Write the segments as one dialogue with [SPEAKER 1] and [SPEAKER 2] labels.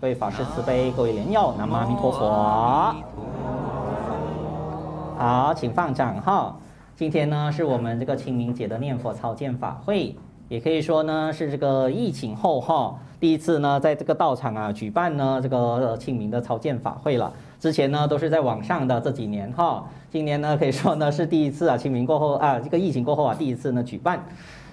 [SPEAKER 1] 各位法师慈悲，各位莲友，南无阿弥陀佛。好，请放掌哈。今天呢，是我们这个清明节的念佛超荐法会，也可以说呢，是这个疫情后哈第一次呢，在这个道场啊举办呢这个清明的超荐法会了。之前呢，都是在网上的这几年哈，今年呢，可以说呢是第一次啊，清明过后啊，这个疫情过后啊，第一次呢举办。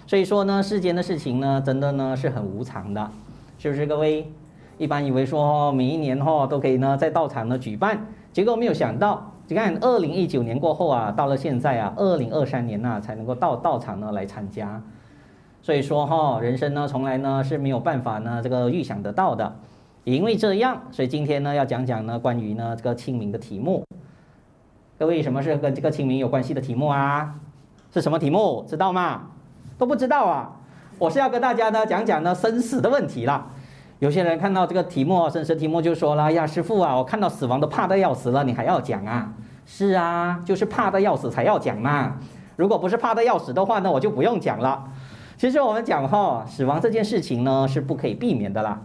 [SPEAKER 1] 所以说呢，世间的事情呢，真的呢是很无常的，是不是各位？一般以为说每一年哈都可以呢在道场呢举办，结果没有想到，你看二零一九年过后啊，到了现在啊，二零二三年呐才能够到道场呢来参加。所以说哈，人生呢从来呢是没有办法呢这个预想得到的，也因为这样，所以今天呢要讲讲呢关于呢这个清明的题目。各位，什么是跟这个清明有关系的题目啊？是什么题目？知道吗？都不知道啊！我是要跟大家呢讲讲呢生死的问题啦。有些人看到这个题目，生死题目就说了：“呀，师傅啊，我看到死亡都怕得要死了，你还要讲啊？”是啊，就是怕得要死才要讲嘛。如果不是怕得要死的话呢，我就不用讲了。其实我们讲哈，死亡这件事情呢是不可以避免的啦。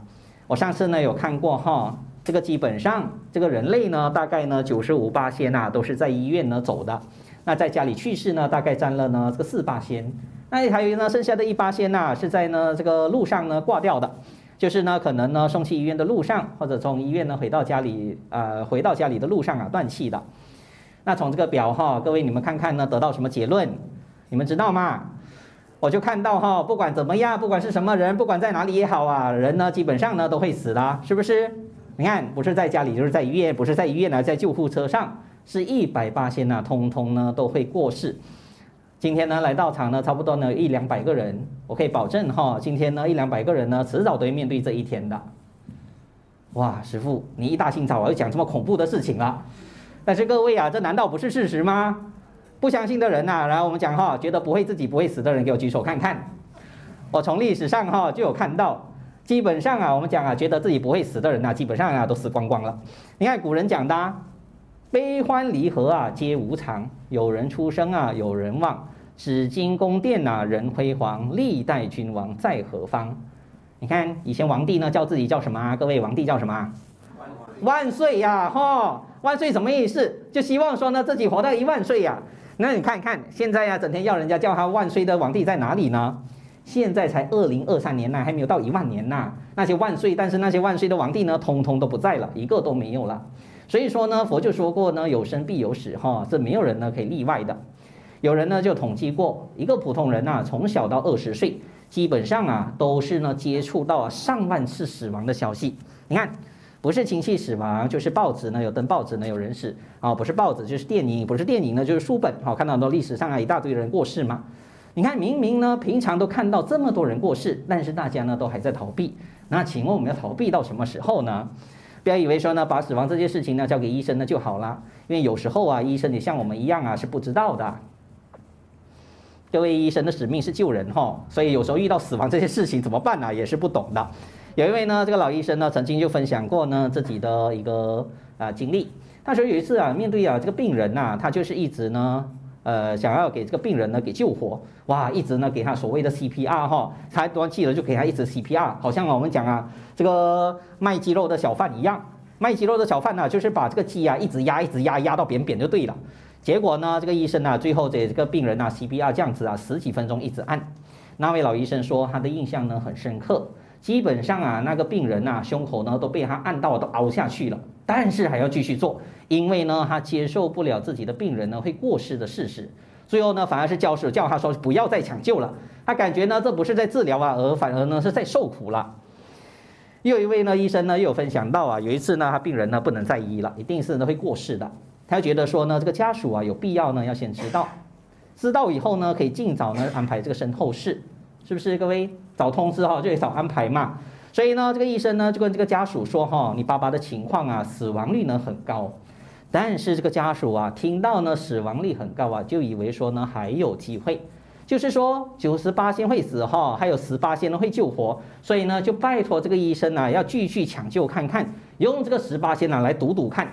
[SPEAKER 1] 我上次呢有看过哈，这个基本上这个人类呢大概呢九十五八仙呐都是在医院呢走的，那在家里去世呢大概占了呢这个四八仙。那还有呢，剩下的一八仙呐，是在呢这个路上呢挂掉的，就是呢可能呢送去医院的路上，或者从医院呢回到家里，呃回到家里的路上啊断气的。那从这个表哈，各位你们看看呢得到什么结论？你们知道吗？我就看到哈，不管怎么样，不管是什么人，不管在哪里也好啊，人呢基本上呢都会死的，是不是？你看，不是在家里就是在医院，不是在医院呢在救护车上，是一百八千呐，通通呢都会过世。今天呢来到场呢，差不多呢一两百个人，我可以保证哈，今天呢一两百个人呢，迟早都会面对这一天的。哇，师傅，你一大清早啊，又讲这么恐怖的事情了。但是各位啊，这难道不是事实吗？不相信的人呐，然后我们讲哈，觉得不会自己不会死的人，给我举手看看。我从历史上哈就有看到，基本上啊，我们讲啊，觉得自己不会死的人呐，基本上啊都死光光了。你看古人讲的，悲欢离合啊皆无常，有人出生啊，有人亡。紫金宫殿呐、啊，人辉煌，历代君王在何方？你看以前皇帝呢叫自己叫什么啊？各位皇帝叫什么？啊万岁呀！哈，万岁什么意思？就希望说呢自己活到一万岁呀。那你看看现在呀，整天要人家叫他万岁的皇帝在哪里呢？现在才二零二三年呐，还没有到一万年呐。那些万岁，但是那些万岁的皇帝呢，通通都不在了，一个都没有了。所以说呢，佛就说过呢，有生必有死，哈，这没有人呢可以例外的。有人呢就统计过，一个普通人呐，从小到二十岁，基本上啊都是呢接触到上万次死亡的消息。你看，不是亲戚死亡，就是报纸呢有登报纸呢有人死啊，不是报纸就是电影，不是电影呢就是书本。好，看到很多历史上啊一大堆人过世嘛。你看，明明呢平常都看到这么多人过世，但是大家呢都还在逃避。那请问我们要逃避到什么时候呢？不要以为说呢把死亡这件事情呢交给医生呢就好了，因为有时候啊医生也像我们一样啊是不知道的。各位医生的使命是救人哈，所以有时候遇到死亡这些事情怎么办呢？也是不懂的。有一位呢，这个老医生呢，曾经就分享过呢自己的一个啊经历。他说有一次啊，面对啊这个病人呐，他就是一直呢，呃，想要给这个病人呢给救活，哇，一直呢给他所谓的 CPR 哈，他断气了就给他一直 CPR，好像我们讲啊这个卖鸡肉的小贩一样，卖鸡肉的小贩呢，就是把这个鸡啊一直压一直压压到扁扁就对了。结果呢，这个医生呢，最后这这个病人啊，CPR 这样子啊，十几分钟一直按。那位老医生说，他的印象呢很深刻。基本上啊，那个病人啊，胸口呢都被他按到都凹下去了，但是还要继续做，因为呢，他接受不了自己的病人呢会过世的事实。最后呢，反而是教授叫他说不要再抢救了。他感觉呢，这不是在治疗啊，而反而呢是在受苦了。又一位呢医生呢又有分享到啊，有一次呢，他病人呢不能再医了，一定是呢会过世的。他觉得说呢，这个家属啊有必要呢要先知道，知道以后呢可以尽早呢安排这个身后事，是不是各位？早通知哈就得早安排嘛。所以呢这个医生呢就跟这个家属说哈，你爸爸的情况啊死亡率呢很高，但是这个家属啊听到呢死亡率很高啊就以为说呢还有机会，就是说九十八仙会死哈，还有十八仙呢会救活，所以呢就拜托这个医生啊要继续抢救看看，用这个十八仙呢来赌赌看。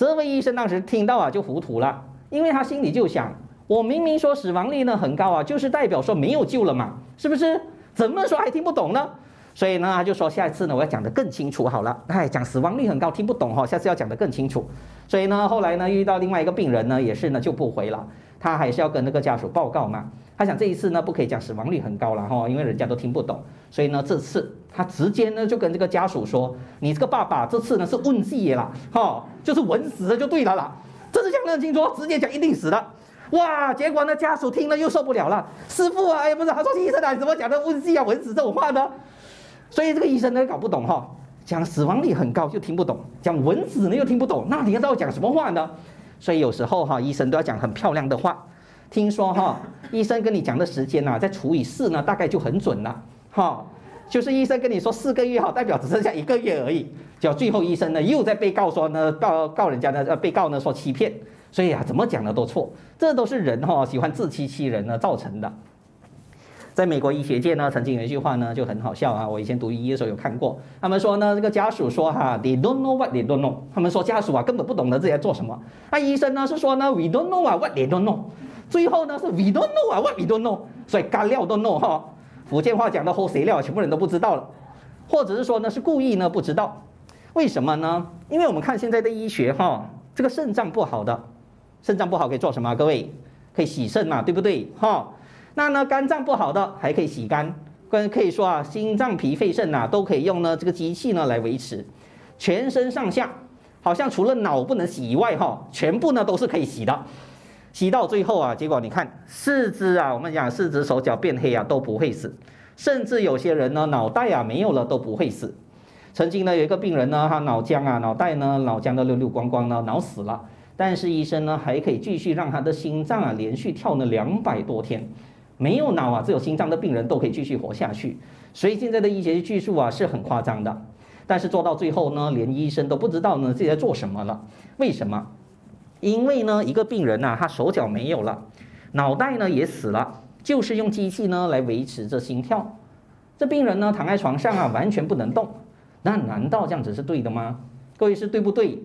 [SPEAKER 1] 这位医生当时听到啊，就糊涂了，因为他心里就想：我明明说死亡率呢很高啊，就是代表说没有救了嘛，是不是？怎么说还听不懂呢？所以呢，他就说下一次呢，我要讲得更清楚好了。哎，讲死亡率很高，听不懂哈，下次要讲得更清楚。所以呢，后来呢，遇到另外一个病人呢，也是呢就不回了，他还是要跟那个家属报告嘛。他想这一次呢，不可以讲死亡率很高了哈，因为人家都听不懂。所以呢，这次他直接呢就跟这个家属说：“你这个爸爸这次呢是问死了啦，哈，就是稳死的就对了啦。”这次讲得很清楚，直接讲一定死的。哇！结果呢，家属听了又受不了了。师傅啊，哎，不是，他说医生啊，怎么讲的问死啊、稳死这种话呢？所以这个医生呢搞不懂哈，讲死亡率很高就听不懂，讲稳死呢又听不懂，那你要知道讲什么话呢？所以有时候哈，医生都要讲很漂亮的话。听说哈，医生跟你讲的时间呐，再除以四呢，大概就很准了。哈，就是医生跟你说四个月哈，代表只剩下一个月而已。叫最后医生呢又在被告说呢告告人家呢呃被告呢说欺骗。所以啊，怎么讲的都错，这都是人哈喜欢自欺欺人呢造成的。在美国医学界呢，曾经有一句话呢就很好笑啊，我以前读医的时候有看过。他们说呢，这个家属说哈，they don't know what they don't know。他们说家属啊根本不懂得自己在做什么。那医生呢是说呢，we don't know what they don't know。最后呢是 we don't know 啊 what we don't know。所以干料都 know 哈，福建话讲的齁谁料，全部人都不知道了，或者是说呢是故意呢不知道。为什么呢？因为我们看现在的医学哈，这个肾脏不好的。肾脏不好可以做什么？各位可以洗肾嘛，对不对？哈，那呢肝脏不好的还可以洗肝，跟可以说啊，心脏脾肺肾呐都可以用呢这个机器呢来维持，全身上下好像除了脑不能洗以外哈，全部呢都是可以洗的，洗到最后啊，结果你看四肢啊，我们讲四肢手脚变黑啊都不会死，甚至有些人呢脑袋啊没有了都不会死。曾经呢有一个病人呢，他脑浆啊脑袋呢脑浆都流流光光呢脑死了。但是医生呢还可以继续让他的心脏啊连续跳了两百多天，没有脑啊只有心脏的病人都可以继续活下去。所以现在的医学技术啊是很夸张的，但是做到最后呢，连医生都不知道呢自己在做什么了。为什么？因为呢一个病人呐，他手脚没有了，脑袋呢也死了，就是用机器呢来维持着心跳。这病人呢躺在床上啊完全不能动，那难道这样子是对的吗？各位是对不对？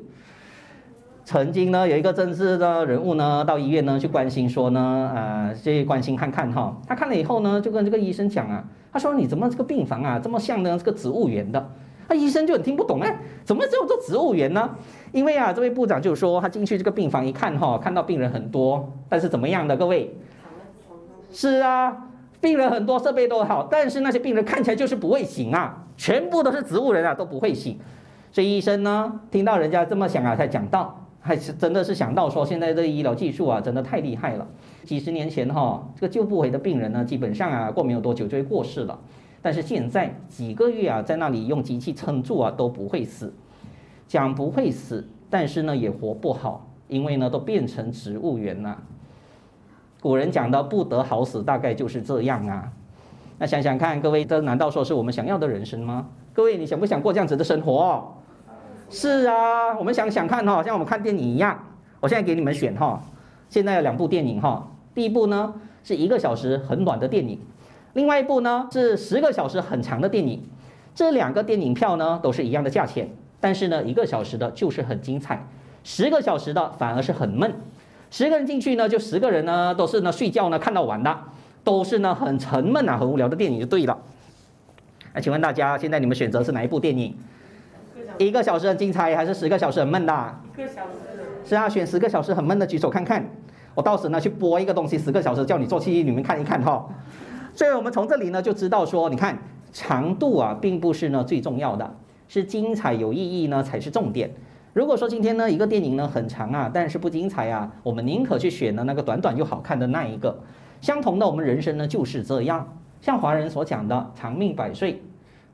[SPEAKER 1] 曾经呢，有一个政治的人物呢，到医院呢去关心说呢，呃，去关心看看哈。他看了以后呢，就跟这个医生讲啊，他说你怎么这个病房啊这么像呢这个植物园的？那医生就很听不懂哎，怎么只有做植物园呢？因为啊，这位部长就说他进去这个病房一看哈，看到病人很多，但是怎么样的各位？是啊，病人很多，设备都好，但是那些病人看起来就是不会醒啊，全部都是植物人啊，都不会醒。所以医生呢，听到人家这么想啊，才讲到。还是真的是想到说，现在这个医疗技术啊，真的太厉害了。几十年前哈，这个救不回的病人呢，基本上啊，过没有多久就会过世了。但是现在几个月啊，在那里用机器撑住啊，都不会死。讲不会死，但是呢，也活不好，因为呢，都变成植物人了。古人讲的不得好死，大概就是这样啊。那想想看，各位，这难道说是我们想要的人生吗？各位，你想不想过这样子的生活？是啊，我们想想看哈，像我们看电影一样。我现在给你们选哈，现在有两部电影哈。第一部呢是一个小时很短的电影，另外一部呢是十个小时很长的电影。这两个电影票呢都是一样的价钱，但是呢一个小时的就是很精彩，十个小时的反而是很闷。十个人进去呢，就十个人呢都是呢睡觉呢看到晚的，都是呢很沉闷啊很无聊的电影就对了。那请问大家现在你们选择是哪一部电影？一个小时很精彩，还是十个小时很闷的？一个小时。是啊，选十个小时很闷的举手看看，我到时呢去播一个东西，十个小时叫你做戏，你们看一看哈。所以我们从这里呢就知道说，你看长度啊，并不是呢最重要的，是精彩有意义呢才是重点。如果说今天呢一个电影呢很长啊，但是不精彩啊，我们宁可去选呢那个短短又好看的那一个。相同的，我们人生呢就是这样，像华人所讲的长命百岁，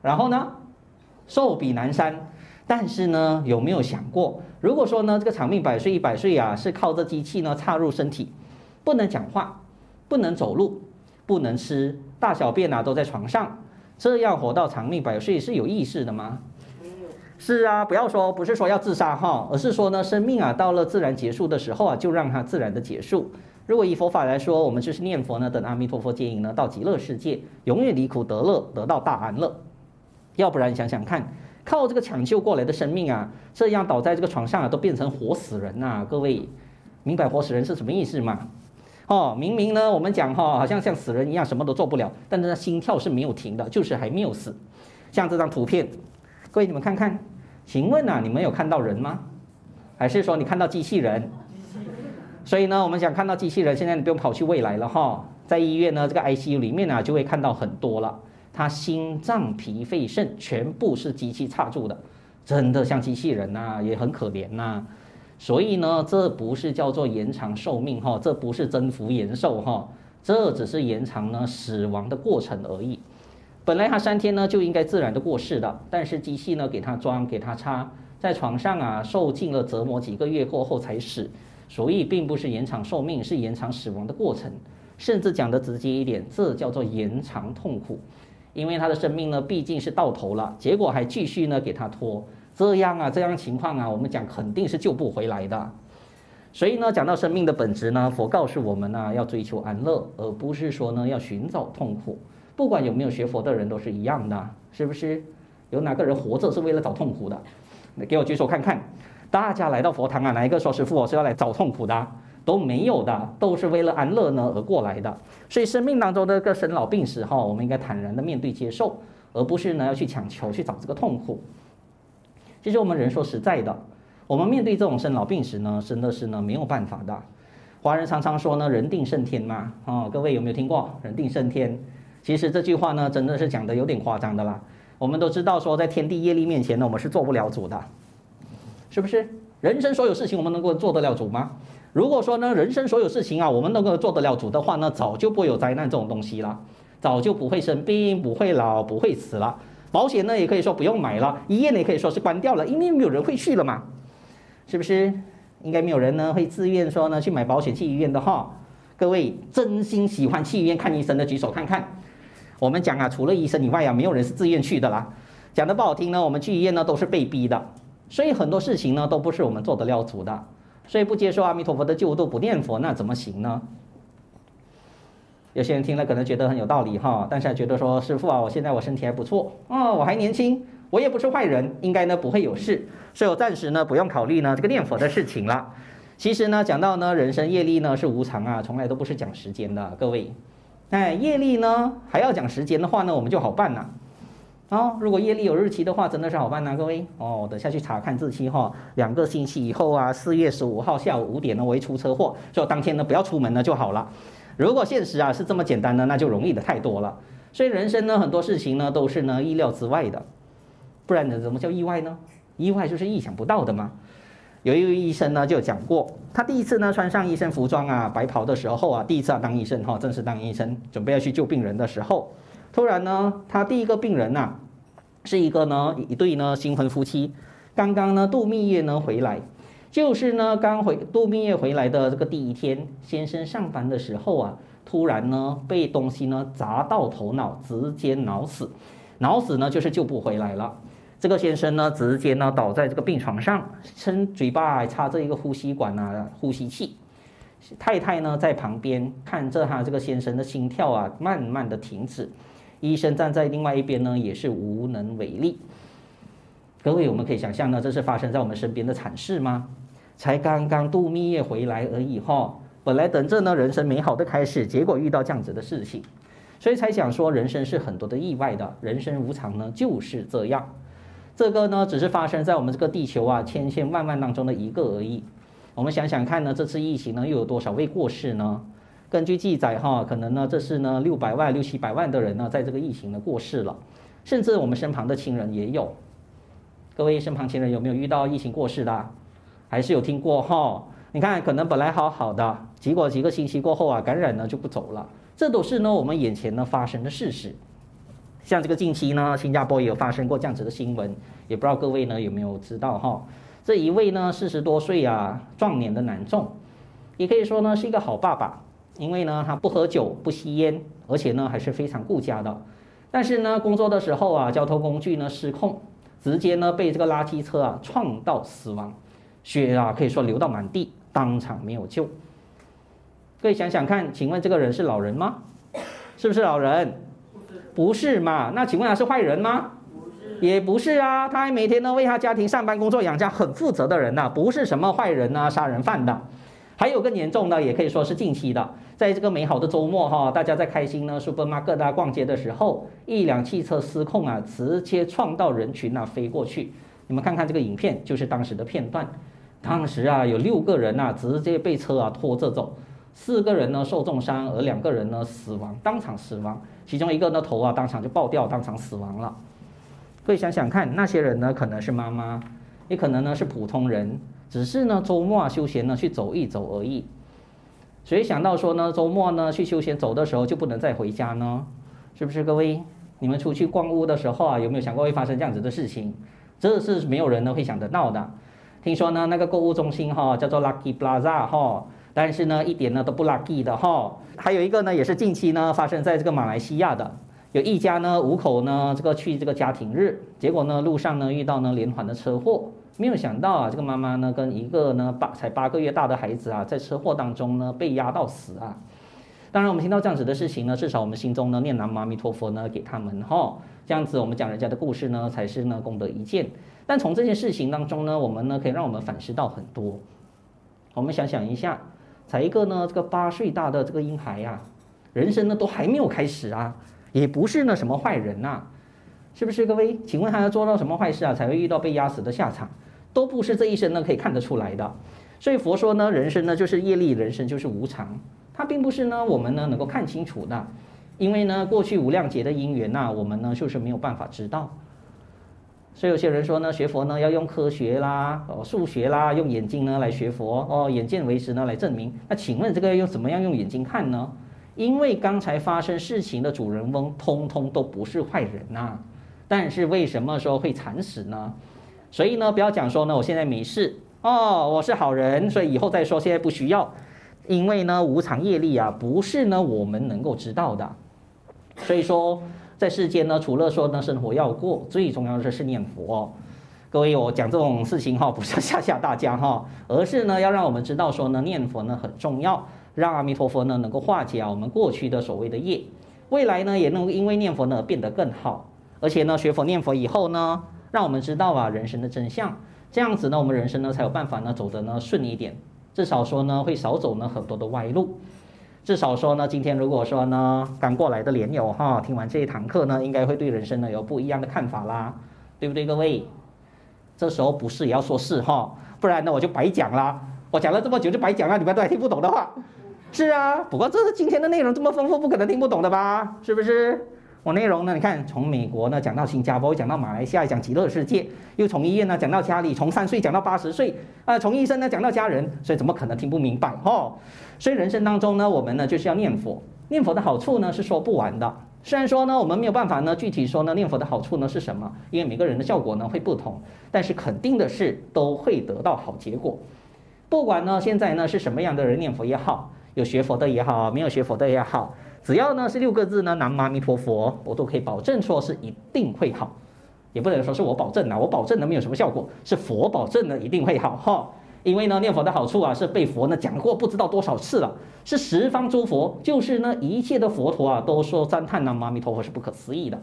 [SPEAKER 1] 然后呢寿比南山。但是呢，有没有想过，如果说呢，这个长命百岁一百岁啊，是靠这机器呢插入身体，不能讲话，不能走路，不能吃，大小便啊都在床上，这样活到长命百岁是有意识的吗？是啊，不要说不是说要自杀哈，而是说呢，生命啊到了自然结束的时候啊，就让它自然的结束。如果以佛法来说，我们就是念佛呢，等阿弥陀佛接引呢到极乐世界，永远离苦得乐，得到大安乐。要不然想想看。靠这个抢救过来的生命啊，这样倒在这个床上啊，都变成活死人呐、啊！各位明白活死人是什么意思吗？哦，明明呢，我们讲哈，好像像死人一样，什么都做不了，但是呢，心跳是没有停的，就是还没有死。像这张图片，各位你们看看，请问啊，你们有看到人吗？还是说你看到机器人？所以呢，我们想看到机器人，现在你不用跑去未来了哈，在医院呢这个 ICU 里面呢，就会看到很多了。他心脏、脾、肺、肾全部是机器插住的，真的像机器人呐，也很可怜呐。所以呢，这不是叫做延长寿命哈，这不是增福延寿哈，这只是延长呢死亡的过程而已。本来他三天呢就应该自然的过世的，但是机器呢给他装给他插，在床上啊受尽了折磨几个月过后才死。所以并不是延长寿命，是延长死亡的过程。甚至讲得直接一点，这叫做延长痛苦。因为他的生命呢毕竟是到头了，结果还继续呢给他拖。这样啊，这样情况啊，我们讲肯定是救不回来的。所以呢，讲到生命的本质呢，佛告诉我们呢，要追求安乐，而不是说呢要寻找痛苦。不管有没有学佛的人都是一样的，是不是？有哪个人活着是为了找痛苦的？你给我举手看看。大家来到佛堂啊，哪一个说师父我是要来找痛苦的？都没有的，都是为了安乐呢而过来的。所以生命当中的个生老病死哈，我们应该坦然的面对接受，而不是呢要去强求去找这个痛苦。其实我们人说实在的，我们面对这种生老病死呢，真的是呢没有办法的。华人常常说呢，人定胜天嘛，啊，各位有没有听过人定胜天？其实这句话呢，真的是讲的有点夸张的啦。我们都知道说，在天地业力面前呢，我们是做不了主的，是不是？人生所有事情，我们能够做得了主吗？如果说呢，人生所有事情啊，我们能够做得了主的话呢，早就不会有灾难这种东西了，早就不会生病，不会老，不会死了。保险呢，也可以说不用买了，医院呢，也可以说是关掉了，因为没有人会去了嘛，是不是？应该没有人呢会自愿说呢去买保险去医院的哈。各位真心喜欢去医院看医生的举手看看。我们讲啊，除了医生以外啊，没有人是自愿去的啦。讲得不好听呢，我们去医院呢都是被逼的，所以很多事情呢都不是我们做得了主的。所以不接受阿弥陀佛的救度，不念佛，那怎么行呢？有些人听了可能觉得很有道理哈，但是还觉得说师傅啊，我现在我身体还不错啊，我还年轻，我也不是坏人，应该呢不会有事，所以我暂时呢不用考虑呢这个念佛的事情了。其实呢讲到呢人生业力呢是无常啊，从来都不是讲时间的，各位，哎业力呢还要讲时间的话呢，我们就好办了。哦，如果业力有日期的话，真的是好办呐，各位哦，等下去查看日期哈，两个星期以后啊，四月十五号下午五点呢，我会出车祸，所以当天呢不要出门呢就好了。如果现实啊是这么简单的，那就容易的太多了。所以人生呢，很多事情呢都是呢意料之外的，不然呢怎么叫意外呢？意外就是意想不到的嘛。有一位医生呢就讲过，他第一次呢穿上医生服装啊白袍的时候啊，第一次啊当医生哈，正式当医生，准备要去救病人的时候，突然呢他第一个病人呐、是一个呢一对呢新婚夫妻，刚刚呢度蜜月呢回来。就是呢，刚回度蜜月回来的这个第一天，先生上班的时候啊，突然呢被东西呢砸到头脑，直接脑死，脑死呢就是救不回来了。这个先生呢直接呢倒在这个病床上，伸嘴巴还插着一个呼吸管啊，呼吸器。太太呢在旁边看着他这个先生的心跳啊慢慢的停止，医生站在另外一边呢也是无能为力。各位，我们可以想象呢，这是发生在我们身边的惨事吗？才刚刚度蜜月回来而已哈，本来等着呢人生美好的开始，结果遇到这样子的事情，所以才想说人生是很多的意外的，人生无常呢就是这样。这个呢只是发生在我们这个地球啊千千万万当中的一个而已。我们想想看呢，这次疫情呢又有多少位过世呢？根据记载哈，可能呢这是呢六百万六七百万的人呢在这个疫情呢过世了，甚至我们身旁的亲人也有。各位身旁亲人有没有遇到疫情过世的？还是有听过哈，你看可能本来好好的，结果几个星期过后啊，感染呢就不走了，这都是呢我们眼前呢发生的事实。像这个近期呢，新加坡也有发生过这样子的新闻，也不知道各位呢有没有知道哈？这一位呢四十多岁啊壮年的男众，也可以说呢是一个好爸爸，因为呢他不喝酒不吸烟，而且呢还是非常顾家的。但是呢工作的时候啊，交通工具呢失控，直接呢被这个垃圾车啊撞到死亡。血啊，可以说流到满地，当场没有救。各位想想看，请问这个人是老人吗？是不是老人？不是嘛？那请问他是坏人吗？也不是啊，他还每天呢为他家庭上班、工作、养家，很负责的人呐，不是什么坏人呐、杀人犯的。还有更严重的，也可以说是近期的，在这个美好的周末哈，大家在开心呢，supermarket 啊逛街的时候，一辆汽车失控啊，直接撞到人群啊，飞过去。你们看看这个影片，就是当时的片段。当时啊，有六个人呐，直接被车啊拖着走，四个人呢受重伤，而两个人呢死亡，当场死亡。其中一个呢头啊当场就爆掉，当场死亡了。各位想想看，那些人呢可能是妈妈，也可能呢是普通人，只是呢周末啊休闲呢去走一走而已。谁想到说呢，周末呢去休闲走的时候就不能再回家呢？是不是各位？你们出去逛屋的时候啊，有没有想过会发生这样子的事情？这是没有人呢会想得到的。听说呢，那个购物中心哈叫做 Lucky Plaza 哈，但是呢一点呢都不 lucky 的哈。还有一个呢也是近期呢发生在这个马来西亚的，有一家呢五口呢这个去这个家庭日，结果呢路上呢遇到呢连环的车祸。没有想到啊，这个妈妈呢跟一个呢八才八个月大的孩子啊，在车祸当中呢被压到死啊。当然，我们听到这样子的事情呢，至少我们心中呢念南无阿弥陀佛呢给他们哈，这样子我们讲人家的故事呢才是呢功德一件。但从这件事情当中呢，我们呢可以让我们反思到很多。我们想想一下，才一个呢这个八岁大的这个婴孩呀，人生呢都还没有开始啊，也不是呢什么坏人呐。是不是各位？请问他要做到什么坏事啊，才会遇到被压死的下场？都不是这一生呢可以看得出来的。所以佛说呢，人生呢就是业力，人生就是无常，它并不是呢我们呢能够看清楚的。因为呢过去无量劫的因缘呐，我们呢就是没有办法知道。所以有些人说呢，学佛呢要用科学啦，哦数学啦，用眼睛呢来学佛哦，眼见为实呢来证明。那请问这个要用怎么样用眼睛看呢？因为刚才发生事情的主人翁通通都不是坏人呐。但是为什么说会惨死呢？所以呢，不要讲说呢，我现在没事哦，我是好人，所以以后再说，现在不需要。因为呢，无常业力啊，不是呢我们能够知道的。所以说，在世间呢，除了说呢生活要过，最重要的是念佛哦。各位，我讲这种事情哈，不是吓吓大家哈，而是呢要让我们知道说呢，念佛呢很重要，让阿弥陀佛呢能够化解啊我们过去的所谓的业，未来呢也能因为念佛呢变得更好。而且呢，学佛念佛以后呢，让我们知道啊人生的真相，这样子呢，我们人生呢才有办法呢走得呢顺一点，至少说呢会少走呢很多的歪路，至少说呢，今天如果说呢刚过来的莲友哈，听完这一堂课呢，应该会对人生呢有不一样的看法啦，对不对各位？这时候不是也要说是哈，不然呢我就白讲啦，我讲了这么久就白讲了，你们都还听不懂的话，是啊，不过这是今天的内容这么丰富，不可能听不懂的吧？是不是？我内容呢？你看，从美国呢讲到新加坡，讲到马来西亚，讲极乐世界，又从医院呢讲到家里，从三岁讲到八十岁，啊、呃，从医生呢讲到家人，所以怎么可能听不明白？吼，所以人生当中呢，我们呢就是要念佛，念佛的好处呢是说不完的。虽然说呢，我们没有办法呢具体说呢念佛的好处呢是什么，因为每个人的效果呢会不同，但是肯定的是都会得到好结果。不管呢现在呢是什么样的人念佛也好，有学佛的也好，没有学佛的也好。只要呢是六个字呢，南无阿弥陀佛，我都可以保证说是一定会好，也不能说是我保证呐，我保证能没有什么效果，是佛保证呢一定会好哈。因为呢念佛的好处啊是被佛呢讲过不知道多少次了，是十方诸佛，就是呢一切的佛陀啊都说赞叹南无阿弥陀佛是不可思议的。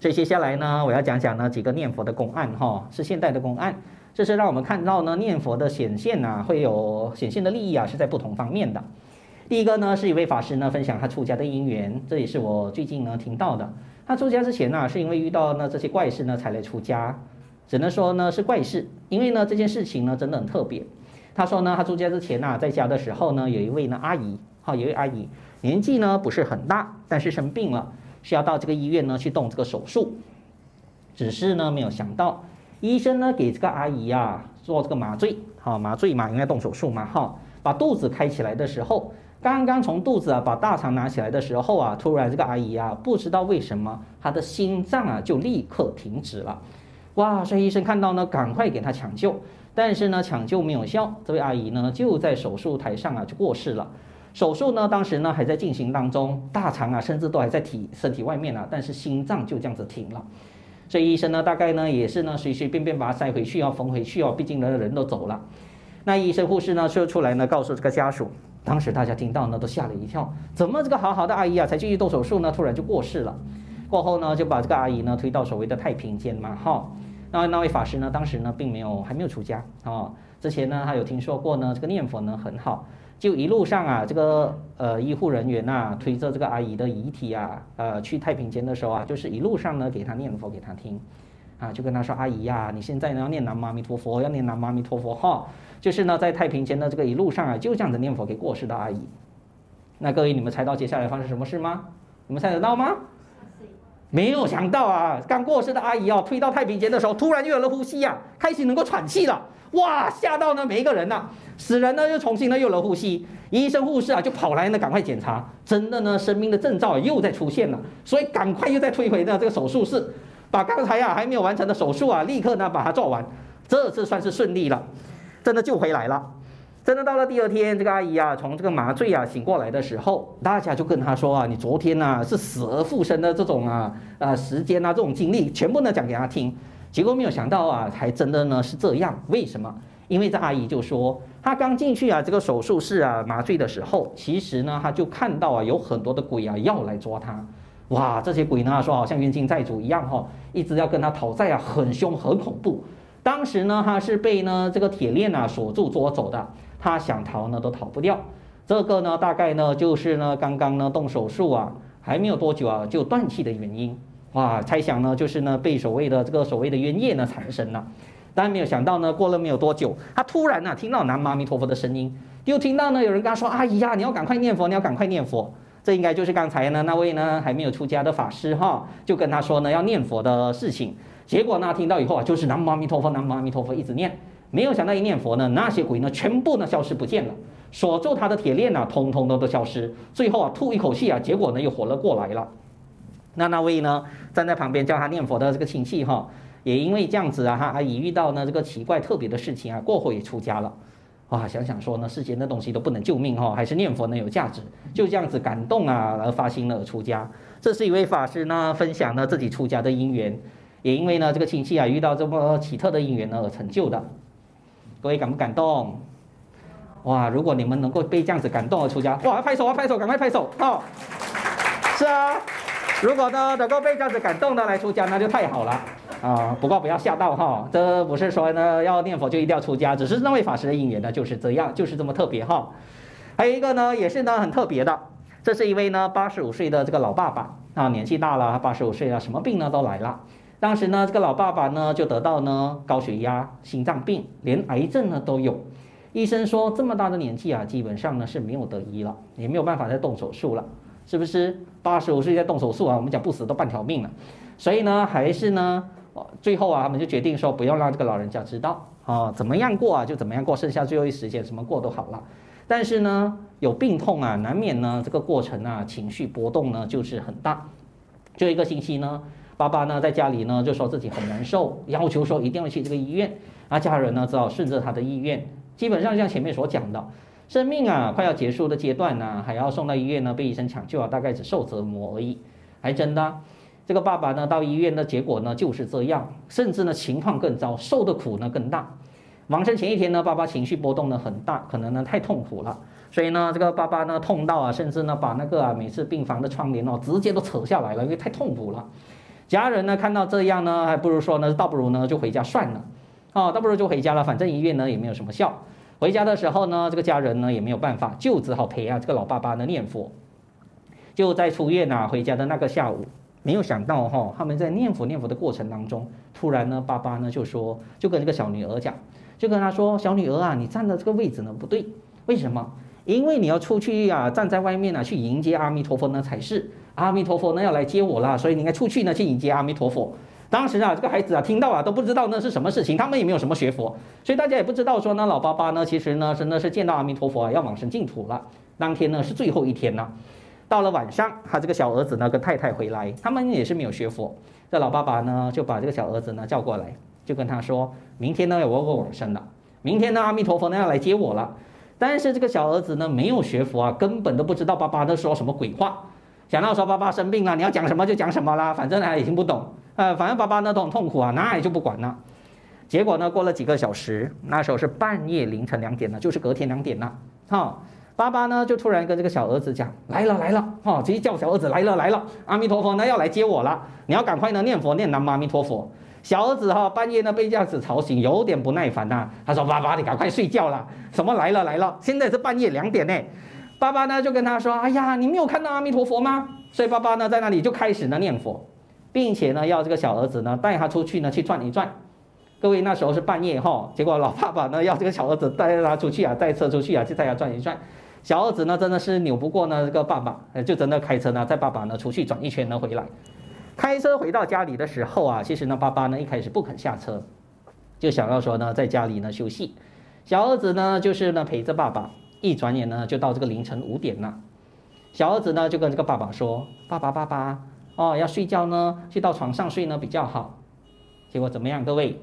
[SPEAKER 1] 所以接下来呢我要讲讲呢几个念佛的公案哈，是现代的公案，这是让我们看到呢念佛的显现啊会有显现的利益啊是在不同方面的。第一个呢，是一位法师呢分享他出家的因缘，这也是我最近呢听到的。他出家之前呢，是因为遇到呢这些怪事呢才来出家，只能说呢是怪事，因为呢这件事情呢真的很特别。他说呢，他出家之前呢，在家的时候呢，有一位呢阿姨，哈，有一位阿姨年纪呢不是很大，但是生病了，需要到这个医院呢去动这个手术。只是呢没有想到，医生呢给这个阿姨啊做这个麻醉，哈，麻醉嘛，应该动手术嘛，哈，把肚子开起来的时候。刚刚从肚子啊把大肠拿起来的时候啊，突然这个阿姨啊不知道为什么她的心脏啊就立刻停止了，哇！所以医生看到呢，赶快给她抢救，但是呢抢救没有效，这位阿姨呢就在手术台上啊就过世了。手术呢当时呢还在进行当中，大肠啊甚至都还在体身体外面啊，但是心脏就这样子停了。所以医生呢大概呢也是呢随随便便把它塞回去啊缝回去哦，毕竟呢人都走了。那医生护士呢说出来呢告诉这个家属。当时大家听到呢，都吓了一跳，怎么这个好好的阿姨啊，才继续动手术呢，突然就过世了。过后呢，就把这个阿姨呢推到所谓的太平间嘛，哈。那那位法师呢，当时呢并没有还没有出家啊，之前呢他有听说过呢，这个念佛呢很好，就一路上啊，这个呃医护人员呐、推着这个阿姨的遗体啊，呃去太平间的时候啊，就是一路上呢给她念佛给她听，啊就跟他说阿姨呀、你现在呢要念南无阿弥陀佛，要念南无阿弥陀佛哈，就是呢在太平间的这个一路上啊，就这样子念佛给过世的阿姨。那各位你们猜到接下来发生什么事吗？你们猜得到吗？没有想到啊，刚过世的阿姨啊，推到太平间的时候，突然又有了呼吸呀、开始能够喘气了。哇，吓到呢每一个人呐、死人呢又重新呢有了呼吸，医生护士啊就跑来呢赶快检查，真的呢生命的征兆又在出现了，所以赶快又再推回呢这个手术室，把刚才啊还没有完成的手术啊立刻呢把它做完，这次算是顺利了，真的救回来了。真的到了第二天，这个阿姨啊从这个麻醉啊醒过来的时候，大家就跟她说啊，你昨天呐、啊、是死而复生的这种啊啊时间啊这种经历，全部呢讲给她听。结果没有想到啊，还真的呢是这样。为什么？因为这阿姨就说，她刚进去啊这个手术室啊麻醉的时候，其实呢她就看到啊有很多的鬼啊要来抓她。哇，这些鬼呢说好像冤亲债主一样哈、一直要跟他讨债啊，很凶很恐怖。当时呢他是被呢这个铁链啊锁住捉走的，他想逃呢都逃不掉。这个呢大概呢就是呢刚刚呢动手术啊还没有多久啊就断气的原因。哇，猜想呢，就是呢，被所谓的这个所谓的冤业呢缠身了。但没有想到呢，过了没有多久，他突然呢、啊、听到南无阿弥陀佛的声音，又听到呢有人跟他说：“阿姨呀，你要赶快念佛，你要赶快念佛。”这应该就是刚才呢那位呢还没有出家的法师哈，就跟他说呢要念佛的事情。结果呢听到以后啊，就是南无阿弥陀佛，南无阿弥陀佛一直念。没有想到一念佛呢，那些鬼呢全部呢消失不见了，锁住他的铁链呢，通通都都消失。最后啊吐一口气啊，结果呢又活了过来了。那那位呢，站在旁边教他念佛的这个亲戚哈，也因为这样子啊，他阿姨遇到呢这个奇怪特别的事情啊，过后也出家了。哇，想想说呢，世间的东西都不能救命哈，还是念佛呢有价值。就这样子感动啊，而发心了而出家。这是一位法师呢，分享了自己出家的因缘，也因为呢这个亲戚啊遇到这么奇特的因缘呢而成就的。各位感不感动？哇，如果你们能够被这样子感动而出家，哇，拍手啊拍手，赶快拍手哦。是啊。如果呢能够被这样子感动的来出家，那就太好了啊！不过不要吓到哈，这不是说呢要念佛就一定要出家，只是那位法师的因缘呢就是这样，就是这么特别哈。还有一个呢也是呢很特别的，这是一位呢八十五岁的这个老爸爸啊，年纪大了，八十五岁了，什么病呢都来了。当时呢这个老爸爸呢就得到呢高血压、心脏病，连癌症呢都有。医生说这么大的年纪啊，基本上呢是没有得医了，也没有办法再动手术了。是不是八十五岁在动手术啊？我们讲不死都半条命了，所以呢，还是呢，最后啊，他们就决定说不要让这个老人家知道啊，怎么样过啊就怎么样过，剩下最后一时间怎么过都好了。但是呢，有病痛啊，难免呢这个过程啊，情绪波动呢就是很大。就一个星期呢，爸爸呢在家里呢就说自己很难受，要求说一定要去这个医院，啊，家人呢只好顺着他的意愿，基本上像前面所讲的。生命啊，快要结束的阶段呢、还要送到医院呢，被医生抢救啊，大概只受折磨而已。还真的，这个爸爸呢，到医院的结果呢就是这样，甚至呢情况更糟，受的苦呢更大。往生前一天呢，爸爸情绪波动呢很大，可能呢太痛苦了，所以呢这个爸爸呢痛到啊，甚至呢把那个啊每次病房的窗帘哦直接都扯下来了，因为太痛苦了。家人呢看到这样呢，还不如说呢，倒不如呢就回家算了，啊，倒不如就回家了，反正医院呢也没有什么效。回家的时候呢，这个家人呢也没有办法，就只好陪啊这个老爸爸呢念佛。就在出院啊回家的那个下午，没有想到哈、他们在念佛念佛的过程当中，突然呢，爸爸呢就说，就跟这个小女儿讲，就跟他说，小女儿啊，你站的这个位置呢不对，为什么？因为你要出去啊，站在外面啊去迎接阿弥陀佛呢才是，阿弥陀佛呢要来接我了，所以你应该出去呢去迎接阿弥陀佛。当时啊，这个孩子啊，听到啊都不知道那是什么事情，他们也没有什么学佛，所以大家也不知道说呢，老爸爸呢，其实呢真的是见到阿弥陀佛啊，要往生净土了。当天呢是最后一天了，到了晚上，他这个小儿子呢跟太太回来，他们也是没有学佛，这老爸爸呢就把这个小儿子呢叫过来，就跟他说，明天呢我要往生了，明天呢阿弥陀佛呢要来接我了。但是这个小儿子呢没有学佛啊，根本都不知道爸爸在说什么鬼话，想到说爸爸生病了，你要讲什么就讲什么啦，反正他也听不懂。呃，反正爸爸呢都很痛苦啊，那也就不管了。结果呢，过了几个小时，那时候是半夜凌晨两点了，就是隔天两点了。哈、爸爸呢就突然跟这个小儿子讲：“来了来了，哈、直接叫小儿子来了来了，阿弥陀佛呢要来接我了，你要赶快呢念佛念南无阿弥陀佛。”小儿子哈半夜呢被这样子吵醒，有点不耐烦呐。他说：“爸爸，你赶快睡觉了。什么来了来了？现在是半夜两点呢。”爸爸呢就跟他说：“哎呀，你没有看到阿弥陀佛吗？”所以爸爸呢在那里就开始呢念佛，并且呢要这个小儿子呢带他出去呢去转一转。各位那时候是半夜哈，结果老爸爸呢要这个小儿子带他出去啊，带车出去啊，去带他转一转。小儿子呢真的是扭不过呢这个爸爸，就真的开车呢带爸爸呢出去转一圈呢回来。开车回到家里的时候啊，其实呢爸爸呢一开始不肯下车，就想要说呢在家里呢休息。小儿子呢就是呢陪着爸爸，一转眼呢就到这个凌晨五点了。小儿子呢就跟这个爸爸说：“爸爸爸爸哦，要睡觉呢，去到床上睡呢比较好。”结果怎么样，各位？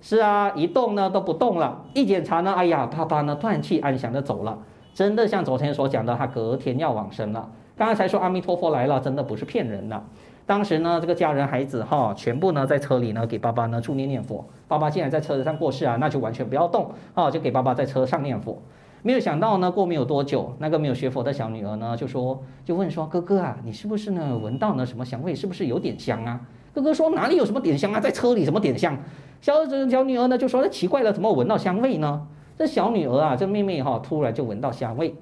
[SPEAKER 1] 是啊，一动呢都不动了。一检查呢，哎呀，爸爸呢断气安详的走了。真的像昨天所讲的，他隔天要往生了。刚才说阿弥陀佛来了，真的不是骗人的。当时呢，这个家人孩子哈，全部呢在车里呢给爸爸呢助念念佛。爸爸竟然在车子上过世啊，那就完全不要动啊，就给爸爸在车上念佛。没有想到呢，过没有多久，那个没有学佛的小女儿呢就说，就问说，哥哥啊，你是不是呢闻到呢什么香味？是不是有点香啊？哥哥说哪里有什么点香啊，在车里什么点香？小儿子、小女儿呢就说：“那奇怪了，怎么闻到香味呢？”这小女儿啊，这妹妹哈、突然就闻到香味。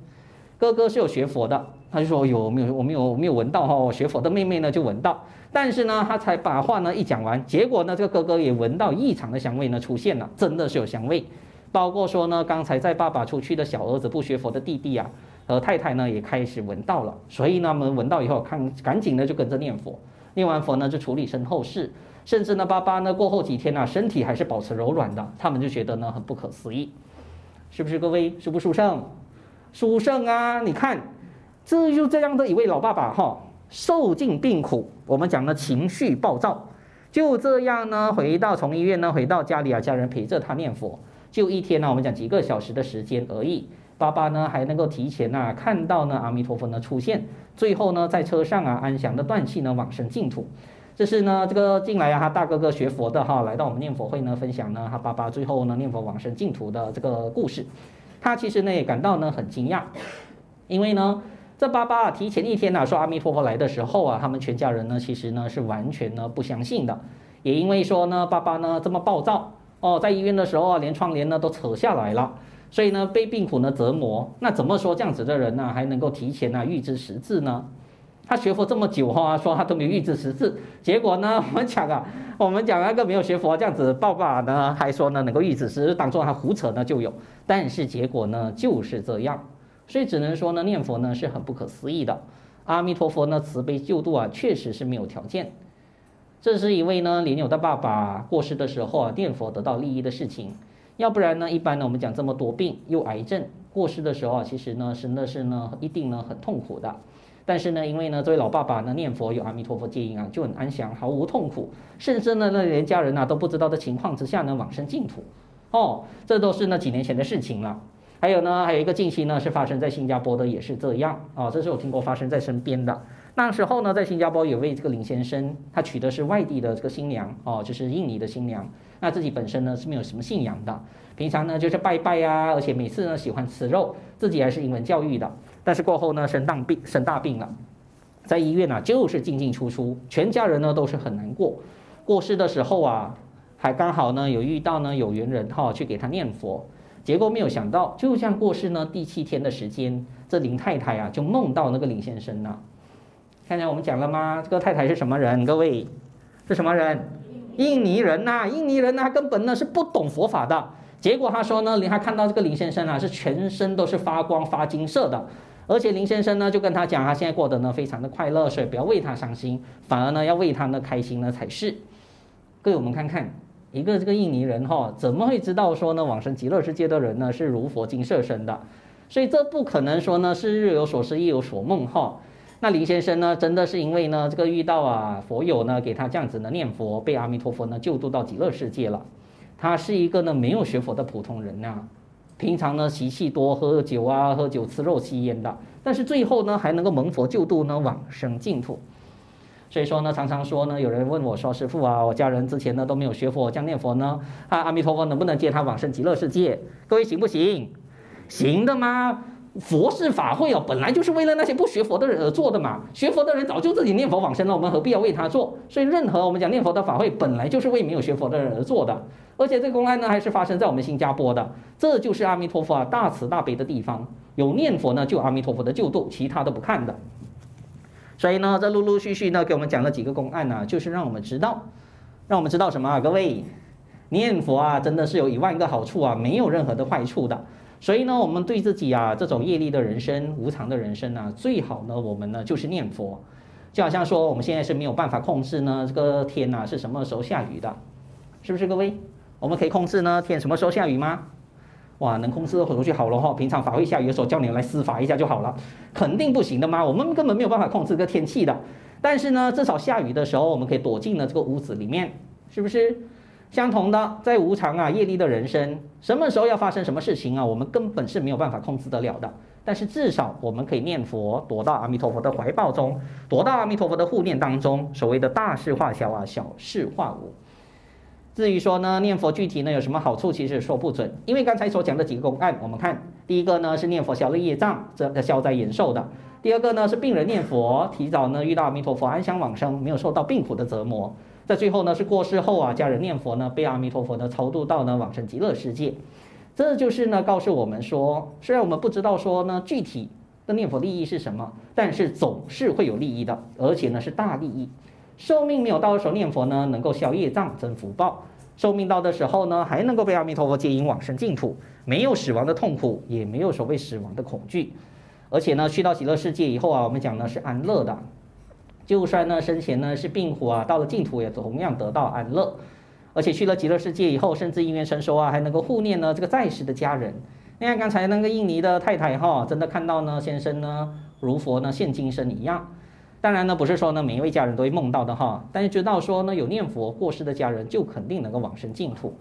[SPEAKER 1] 哥哥是有学佛的，他就说：“有没有？我没有，我没有闻到哈。”我学佛的妹妹呢就闻到，但是呢，他才把话呢一讲完，结果呢，这个哥哥也闻到异常的香味呢出现了，真的是有香味。包括说呢，刚才在爸爸出去的小儿子不学佛的弟弟啊，和太太呢也开始闻到了，所以呢，我们闻到以后，看赶紧呢就跟着念佛，念完佛呢就处理身后事。甚至呢，爸爸呢过后几天呢、啊，身体还是保持柔软的，他们就觉得呢很不可思议，是不是各位？舒不殊胜？殊胜啊！你看，这就这样的一位老爸爸哈，受尽病苦，我们讲呢情绪暴躁，就这样呢回到从医院呢回到家里啊，家人陪着他念佛，就一天呢，我们讲几个小时的时间而已，爸爸呢还能够提前呐、啊、看到呢阿弥陀佛呢出现，最后呢在车上啊安详的断气呢往生净土。这是呢，这个近来啊，他大哥哥学佛的哈，来到我们念佛会呢，分享呢，他爸爸最后呢念佛往生净土的这个故事。他其实呢也感到呢很惊讶，因为呢，这爸爸提前一天呐说阿弥陀佛来的时候啊，他们全家人呢其实呢是完全呢不相信的，也因为说呢爸爸呢这么暴躁哦，在医院的时候啊连窗帘呢都扯下来了，所以呢被病苦呢折磨，那怎么说这样子的人呢还能够提前呢预知时至呢？他学佛这么久哈，说他都没有预知时至，结果呢，我们讲啊，我们讲那个没有学佛这样子，爸爸呢还说呢能够预知时至，当做他胡扯呢就有，但是结果呢就是这样，所以只能说呢念佛呢是很不可思议的，阿弥陀佛呢慈悲救度啊，确实是没有条件。这是一位呢年友的爸爸过世的时候啊念佛得到利益的事情，要不然呢一般呢我们讲这么多病又癌症过世的时候啊，其实呢真的是呢一定呢很痛苦的。但是呢，因为呢，这位老爸爸呢念佛有阿弥陀佛接引啊，就很安详，毫无痛苦，甚至呢，那连家人呐、啊、都不知道的情况之下呢，往生净土。哦，这都是那几年前的事情了。还有呢，还有一个近期呢，是发生在新加坡的，也是这样。哦，这是我听过发生在身边的。那时候呢，在新加坡有位这个林先生，他娶的是外地的这个新娘，哦，就是印尼的新娘。那自己本身呢是没有什么信仰的，平常呢就是拜拜呀，而且每次呢喜欢吃肉，自己还是英文教育的。但是过后呢，生大病，生大病了，在医院呢、啊、就是进进出出，全家人呢都是很难过。过世的时候啊，还刚好呢有遇到呢有缘人哈去给他念佛，结果没有想到，就像过世呢第七天的时间，这林太太啊就梦到那个林先生了。刚才我们讲了吗？这个太太是什么人？各位是什么人？印尼人呐、印尼人呐、啊，根本呢是不懂佛法的。结果他说呢，林他看到这个林先生啊，是全身都是发光发金色的。而且林先生呢，就跟他讲，他现在过得呢非常的快乐，所以不要为他伤心，反而呢要为他呢开心呢才是。各位，我们看看一个这个印尼人哈，怎么会知道说呢往生极乐世界的人呢是如佛金色身的？所以这不可能说呢是日有所思夜有所梦哈。那林先生呢，真的是因为呢这个遇到啊佛友呢给他这样子的念佛，被阿弥陀佛呢救度到极乐世界了。他是一个呢没有学佛的普通人呐、啊。平常呢习气多，喝酒啊，喝酒吃肉吸烟的，但是最后呢还能够蒙佛救度呢往生净土。所以说呢，常常说呢，有人问我说：“师父啊，我家人之前呢都没有学佛，这样念佛呢，啊阿弥陀佛能不能接他往生极乐世界？各位行不行？行的吗？佛事法会哦，本来就是为了那些不学佛的人而做的嘛。学佛的人早就自己念佛往生了，我们何必要为他做？所以，任何我们讲念佛的法会，本来就是为没有学佛的人而做的。而且这个公案呢，还是发生在我们新加坡的，这就是阿弥陀佛啊大慈大悲的地方。有念佛呢，就有阿弥陀佛的救度，其他都不看的。所以呢，这陆陆续续呢，给我们讲了几个公案呢，就是让我们知道，让我们知道什么啊？各位，念佛啊，真的是有一万个好处啊，没有任何的坏处的。所以呢，我们对自己啊这种业力的人生、无常的人生呢，最好呢，我们呢就是念佛。就好像说，我们现在是没有办法控制呢这个天呐是什么时候下雨的，是不是各位？我们可以控制呢天什么时候下雨吗？哇，能控制的回去好了哈。平常法会下雨的时候，叫你来施法一下就好了，肯定不行的嘛。我们根本没有办法控制这个天气的。但是呢，至少下雨的时候，我们可以躲进了这个屋子里面，是不是？相同的，在无常啊业力的人生，什么时候要发生什么事情啊，我们根本是没有办法控制得了的。但是至少我们可以念佛，躲到阿弥陀佛的怀抱中，躲到阿弥陀佛的护念当中。所谓的大事化小啊，小事化无。至于说呢，念佛具体呢有什么好处，其实说不准。因为刚才所讲的几个公案，我们看第一个呢是念佛消了业障，这消灾延寿的；第二个呢是病人念佛，提早呢遇到阿弥陀佛安详往生，没有受到病苦的折磨。在最后呢，是过世后啊，家人念佛呢，被阿弥陀佛呢超度到呢往生极乐世界。这就是呢告诉我们说，虽然我们不知道说呢具体的念佛利益是什么，但是总是会有利益的，而且呢是大利益。寿命没有到的时候念佛呢，能够消业障增福报；寿命到的时候呢，还能够被阿弥陀佛接引往生净土，没有死亡的痛苦，也没有所谓死亡的恐惧。而且呢，去到极乐世界以后啊，我们讲呢是安乐的。就算呢生前呢是病苦啊，到了净土也同样得到安乐，而且去了极乐世界以后，甚至因缘成熟啊，还能够护念呢这个在世的家人。你看刚才那个印尼的太太哈，真的看到呢先生呢如佛呢现今生一样。当然呢不是说呢每一位家人都会梦到的哈，但是知道说呢有念佛过世的家人就肯定能够往生净土。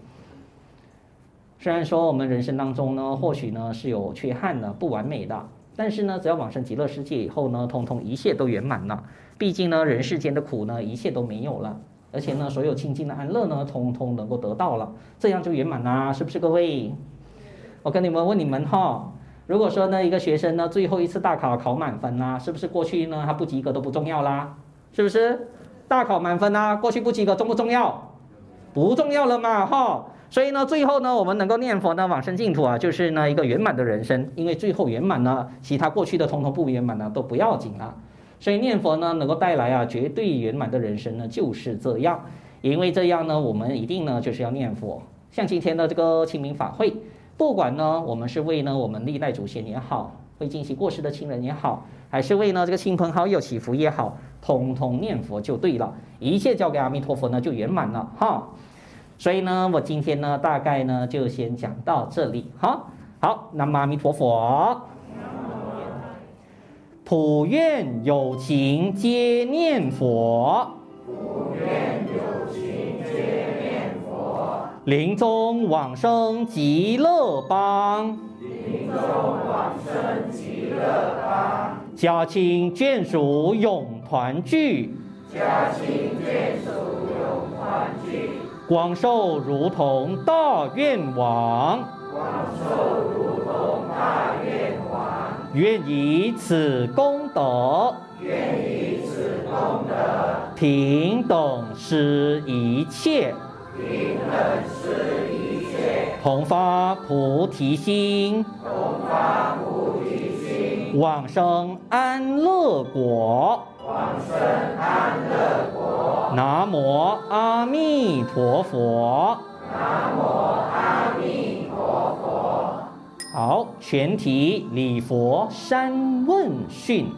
[SPEAKER 1] 虽然说我们人生当中呢或许呢是有缺憾的不完美的，但是呢只要往生极乐世界以后呢，通通一切都圆满了。毕竟呢，人世间的苦呢，一切都没有了，而且呢，所有清净的安乐呢，通通能够得到了，这样就圆满啦，是不是各位？我跟你们问你们哈，如果说呢，一个学生呢，最后一次大考考满分啦，是不是过去呢，他不及格都不重要啦？是不是？大考满分啦，过去不及格重不重要？不重要了嘛，哈。所以呢，最后呢，我们能够念佛呢，往生净土啊，就是呢一个圆满的人生，因为最后圆满呢，其他过去的通通不圆满呢，都不要紧了。所以念佛呢，能够带来啊绝对圆满的人生呢，就是这样。因为这样呢，我们一定呢就是要念佛。像今天的这个清明法会，不管呢我们是为呢我们历代祖先也好，为进行过世的亲人也好，还是为呢这个亲朋好友祈福也好，通通念佛就对了，一切交给阿弥陀佛呢就圆满了哈。所以呢，我今天呢大概呢就先讲到这里好。好，南无阿弥陀佛。普愿有情皆念佛，普愿有情皆念佛。临终往生极乐邦，临终往生极乐邦。家亲眷属永团聚，家亲眷属永团聚。光寿如同大愿王，广寿如同大愿王。愿以此功德，愿以此功德，平等施一切，平等施一切，同发菩提心，同发菩提心，往生安乐国，往生安乐国。南无阿弥陀佛，南无阿弥陀佛。好，全体礼佛三问讯。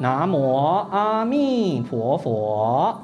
[SPEAKER 1] 南无阿弥陀佛。